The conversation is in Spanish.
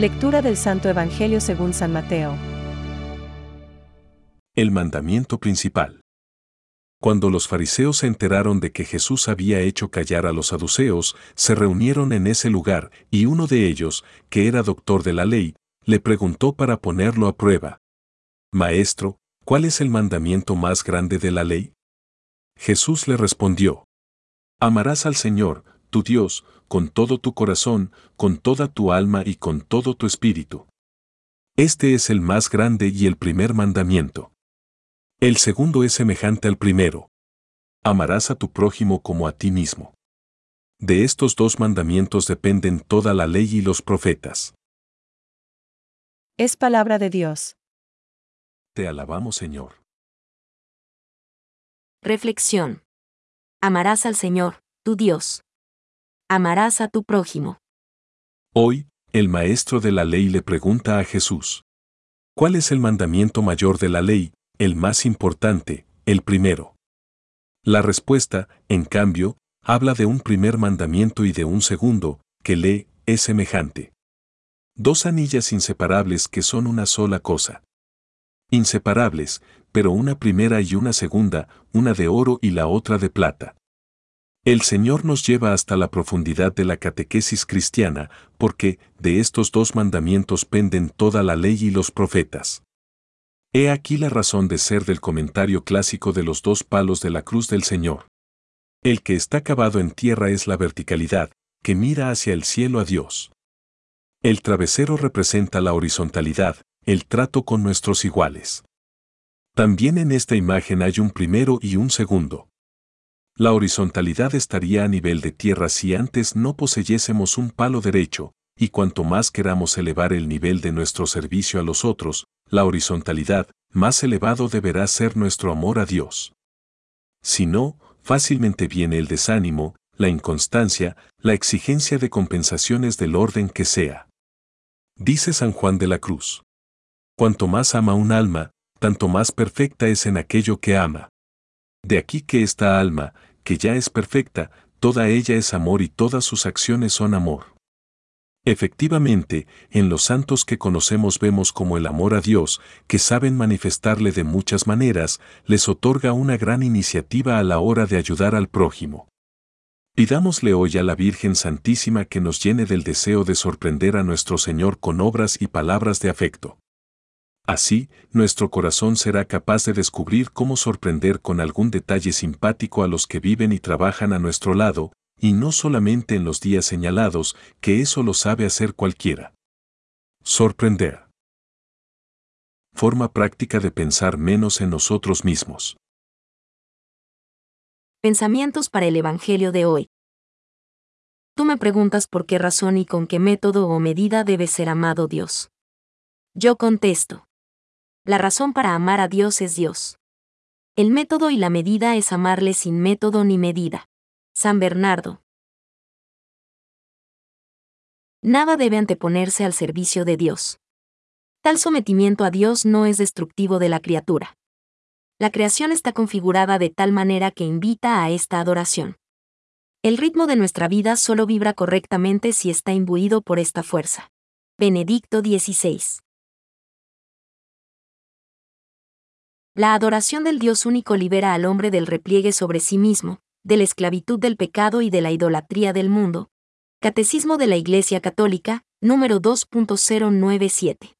Lectura del Santo Evangelio según San Mateo. El mandamiento principal. Cuando los fariseos se enteraron de que Jesús había hecho callar a los saduceos, se reunieron en ese lugar, y uno de ellos, que era doctor de la ley, le preguntó para ponerlo a prueba. Maestro, ¿cuál es el mandamiento más grande de la ley? Jesús le respondió. Amarás al Señor, tu Dios, con todo tu corazón, con toda tu alma y con todo tu espíritu. Este es el más grande y el primer mandamiento. El segundo es semejante al primero. Amarás a tu prójimo como a ti mismo. De estos dos mandamientos dependen toda la ley y los profetas. Es palabra de Dios. Te alabamos, Señor. Reflexión. Amarás al Señor, tu Dios. Amarás a tu prójimo. Hoy, el maestro de la ley le pregunta a Jesús. ¿Cuál es el mandamiento mayor de la ley, el más importante, el primero? La respuesta, en cambio, habla de un primer mandamiento y de un segundo, que lee, es semejante. Dos anillas inseparables que son una sola cosa. Inseparables, pero una primera y una segunda, una de oro y la otra de plata. El Señor nos lleva hasta la profundidad de la catequesis cristiana, porque de estos dos mandamientos penden toda la ley y los profetas. He aquí la razón de ser del comentario clásico de los dos palos de la cruz del Señor. El que está cavado en tierra es la verticalidad, que mira hacia el cielo a Dios. El travesero representa la horizontalidad, el trato con nuestros iguales. También en esta imagen hay un primero y un segundo. La horizontalidad estaría a nivel de tierra si antes no poseyésemos un palo derecho, y cuanto más queramos elevar el nivel de nuestro servicio a los otros, la horizontalidad, más elevado deberá ser nuestro amor a Dios. Si no, fácilmente viene el desánimo, la inconstancia, la exigencia de compensaciones del orden que sea. Dice San Juan de la Cruz. Cuanto más ama un alma, tanto más perfecta es en aquello que ama. De aquí que esta alma, que ya es perfecta, toda ella es amor y todas sus acciones son amor. Efectivamente, en los santos que conocemos vemos como el amor a Dios, que saben manifestarle de muchas maneras, les otorga una gran iniciativa a la hora de ayudar al prójimo. Pidámosle hoy a la Virgen Santísima que nos llene del deseo de sorprender a nuestro Señor con obras y palabras de afecto. Así, nuestro corazón será capaz de descubrir cómo sorprender con algún detalle simpático a los que viven y trabajan a nuestro lado, y no solamente en los días señalados, que eso lo sabe hacer cualquiera. Sorprender. Forma práctica de pensar menos en nosotros mismos. Pensamientos para el Evangelio de hoy. Tú me preguntas por qué razón y con qué método o medida debe ser amado Dios. Yo contesto. La razón para amar a Dios es Dios. El método y la medida es amarle sin método ni medida. San Bernardo. Nada debe anteponerse al servicio de Dios. Tal sometimiento a Dios no es destructivo de la criatura. La creación está configurada de tal manera que invita a esta adoración. El ritmo de nuestra vida solo vibra correctamente si está imbuido por esta fuerza. Benedicto XVI. La adoración del Dios único libera al hombre del repliegue sobre sí mismo, de la esclavitud del pecado y de la idolatría del mundo. Catecismo de la Iglesia Católica, número 2.097.